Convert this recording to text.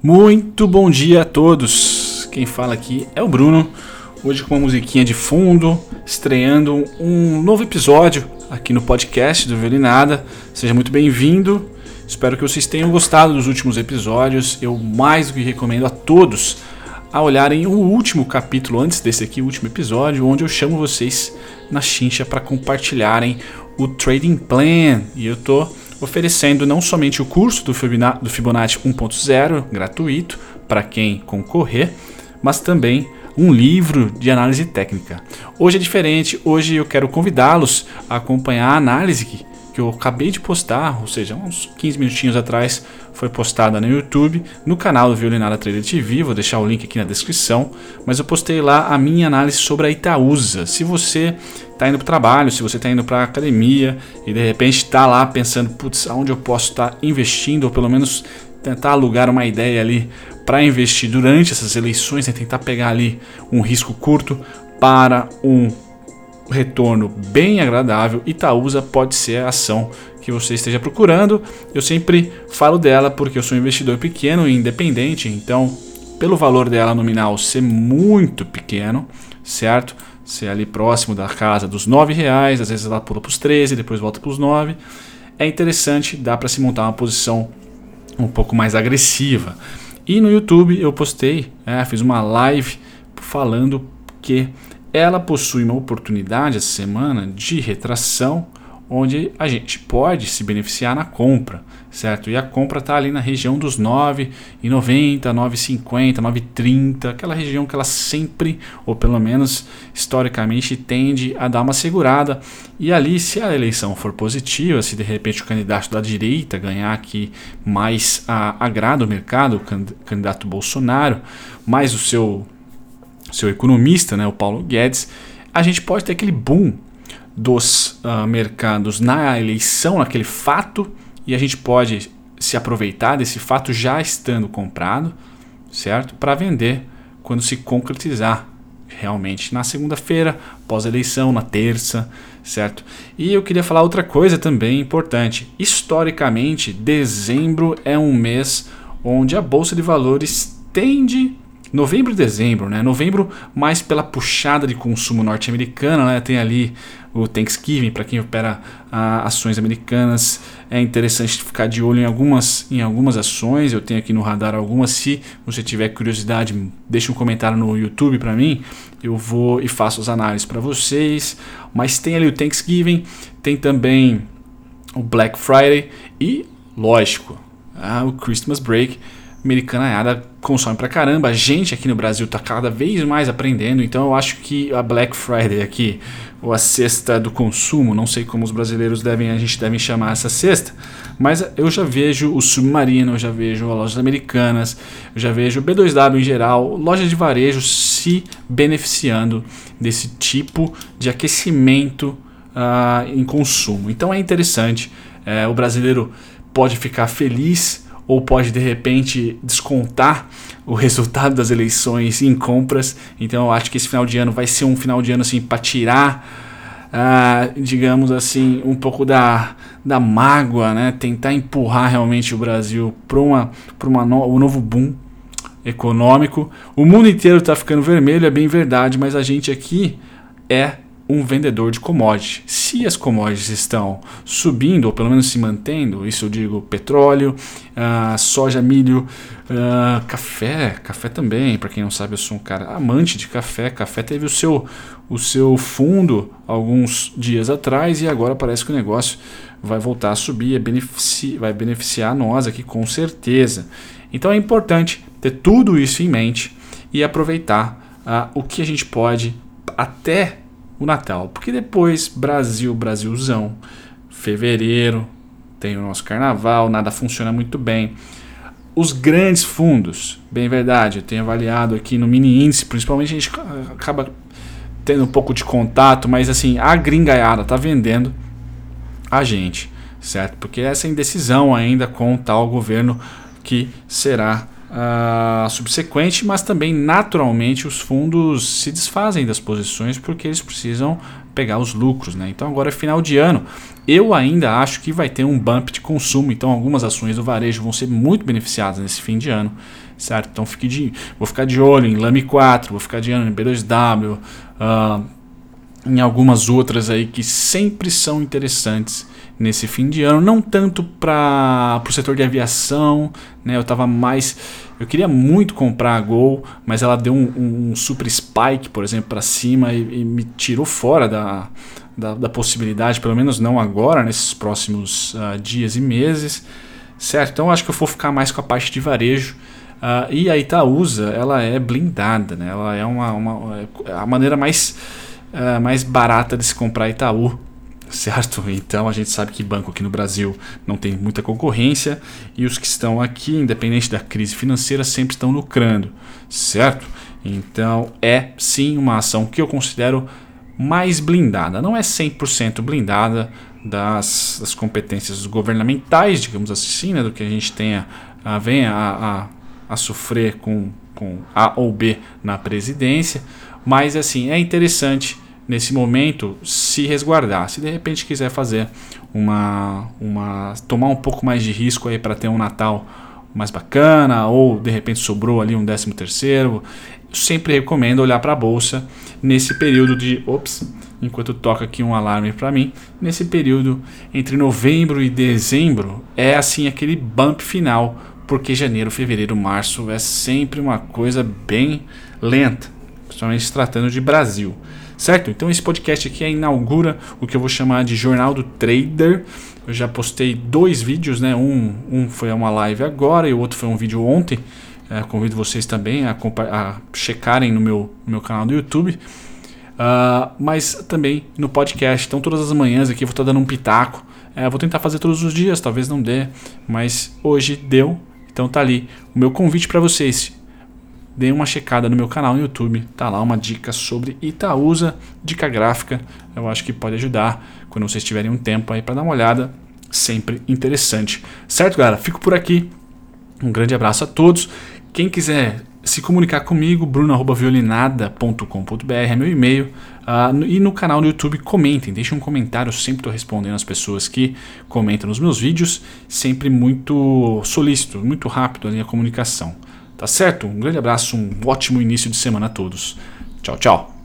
Muito bom dia a todos. Quem fala aqui é o Bruno. Hoje com uma musiquinha de fundo, estreando um novo episódio aqui no podcast do Violinada. Seja muito bem-vindo. Espero que vocês tenham gostado dos últimos episódios. Eu mais do que recomendo a todos a olharem o último capítulo antes desse aqui, o último episódio, onde eu chamo vocês na chincha para compartilharem o Trading Plan. E eu tô oferecendo não somente o curso do Fibonacci 1.0 gratuito para quem concorrer, mas também um livro de análise técnica. Hoje é diferente, hoje eu quero convidá-los a acompanhar a análise que, eu acabei de postar, ou seja, uns 15 minutinhos atrás, foi postada no YouTube, no canal do Violinada Trader TV, vou deixar o link aqui na descrição, mas eu postei lá a minha análise sobre a Itaúsa. Se você está indo para o trabalho, se você está indo para a academia e de repente está lá pensando, putz, aonde eu posso estar tá investindo, ou pelo menos tentar alugar uma ideia ali para investir durante essas eleições, né, tentar pegar ali um risco curto para um retorno bem agradável, Itaúsa pode ser a ação que você esteja procurando. Eu sempre falo dela porque eu sou um investidor pequeno e independente, então, pelo valor dela nominal ser muito pequeno, certo? Ser ali próximo da casa dos nove reais, às vezes ela pula para os 13, depois volta para os 9. É interessante, dá para se montar uma posição um pouco mais agressiva. E no YouTube eu postei, é, fiz uma live falando que ela possui uma oportunidade essa semana de retração onde a gente pode se beneficiar na compra, certo? E a compra está ali na região dos 9,90, 9,50, 9,30, aquela região que ela sempre, ou pelo menos historicamente, tende a dar uma segurada. E ali, se a eleição for positiva, se de repente o candidato da direita ganhar aqui mais a, agrada o mercado, o candidato Bolsonaro, mais o seu, seu economista, né, o Paulo Guedes, a gente pode ter aquele boom dos uh, mercados na eleição, naquele fato, e a gente pode se aproveitar desse fato já estando comprado, certo? Para vender quando se concretizar realmente na segunda-feira, pós-eleição, na terça, certo? E eu queria falar outra coisa também importante. Historicamente, dezembro é um mês onde a bolsa de valores tende novembro e dezembro, né? Novembro mais pela puxada de consumo norte-americana, né? Tem ali o Thanksgiving para quem opera ah, ações americanas. É interessante ficar de olho em algumas, em algumas ações. Eu tenho aqui no radar algumas. Se você tiver curiosidade, deixe um comentário no YouTube para mim. Eu vou e faço as análises para vocês. Mas tem ali o Thanksgiving, tem também o Black Friday e, lógico, ah, o Christmas Break americanaiada consome pra caramba. A gente aqui no Brasil tá cada vez mais aprendendo, então eu acho que a Black Friday aqui, ou a cesta do consumo, não sei como os brasileiros devem, a gente deve chamar essa cesta, mas eu já vejo o Submarino, eu já vejo lojas americanas, eu já vejo o B2W em geral, lojas de varejo se beneficiando desse tipo de aquecimento uh, em consumo. Então é interessante, é, o brasileiro pode ficar feliz ou pode de repente descontar o resultado das eleições em compras. Então eu acho que esse final de ano vai ser um final de ano assim para tirar, uh, digamos assim, um pouco da, da mágoa, né? Tentar empurrar realmente o Brasil para uma para uma no, um novo boom econômico. O mundo inteiro está ficando vermelho, é bem verdade, mas a gente aqui é um vendedor de commodities. Se as commodities estão subindo, ou pelo menos se mantendo, isso eu digo petróleo, uh, soja, milho, uh, café, café também, para quem não sabe, eu sou um cara amante de café. Café teve o seu, o seu fundo alguns dias atrás e agora parece que o negócio vai voltar a subir, é benefici vai beneficiar nós aqui com certeza. Então é importante ter tudo isso em mente e aproveitar uh, o que a gente pode até o Natal. Porque depois, Brasil, Brasilzão, fevereiro, tem o nosso carnaval, nada funciona muito bem. Os grandes fundos, bem verdade, eu tenho avaliado aqui no mini índice, principalmente a gente acaba tendo um pouco de contato, mas assim, a gringaiada tá vendendo a gente, certo? Porque essa indecisão ainda com o tal governo que será uh, subsequente, mas também naturalmente os fundos se desfazem das posições porque eles precisam pegar os lucros. Né? Então agora é final de ano. Eu ainda acho que vai ter um bump de consumo, então algumas ações do varejo vão ser muito beneficiadas nesse fim de ano, certo? Então fique de, vou ficar de olho em Lame 4, vou ficar de olho em B2W, uh, ah, em algumas outras aí que sempre são interessantes nesse fim de ano, não tanto para o setor de aviação, né? Eu estava mais, eu queria muito comprar a Gol, mas ela deu um, um super spike, por exemplo, para cima e, e, me tirou fora da, da, da, possibilidade, pelo menos não agora, nesses próximos uh, dias e meses, certo? Então acho que eu vou ficar mais com a parte de varejo. Uh, e a Itaúsa, ela é blindada, né? Ela é uma, uma é a maneira mais, uh, mais barata de se comprar Itaú certo? Então a gente sabe que banco aqui no Brasil não tem muita concorrência e os que estão aqui, independente da crise financeira, sempre estão lucrando, certo? Então é sim uma ação que eu considero mais blindada. Não é 100% blindada das, das, competências governamentais, digamos assim, né, do que a gente tenha, a, a, a, a sofrer com, com A ou B na presidência, mas assim é interessante nesse momento se resguardar. Se de repente quiser fazer uma, uma tomar um pouco mais de risco aí para ter um Natal mais bacana ou de repente sobrou ali um décimo terceiro, sempre recomendo olhar para a bolsa nesse período de, ops, enquanto toca aqui um alarme para mim, nesse período entre novembro e dezembro é assim aquele bump final, porque janeiro, fevereiro, março é sempre uma coisa bem lenta, principalmente tratando de Brasil certo? Então esse podcast aqui inaugura o que eu vou chamar de Jornal do Trader. Eu já postei dois vídeos, né? Um, um foi uma live agora e o outro foi um vídeo ontem. É, convido vocês também a, a checarem no meu, no meu canal do YouTube. Uh, mas também no podcast. Então todas as manhãs aqui eu vou estar dando um pitaco. É, vou tentar fazer todos os dias, talvez não dê, mas hoje deu. Então tá ali o meu convite para vocês dê uma checada no meu canal no YouTube, tá lá uma dica sobre Itaúsa, dica gráfica, eu acho que pode ajudar quando vocês tiverem um tempo aí para dar uma olhada, sempre interessante. Certo, galera? Fico por aqui. Um grande abraço a todos. Quem quiser se comunicar comigo, bruno.violinada.com.br é meu e-mail. Uh, e no canal do YouTube comentem, deixem um comentário, eu sempre estou respondendo as pessoas que comentam nos meus vídeos, sempre muito solícito, muito rápido ali a comunicação. Tá certo? Um grande abraço, um ótimo início de semana a todos. Tchau, tchau.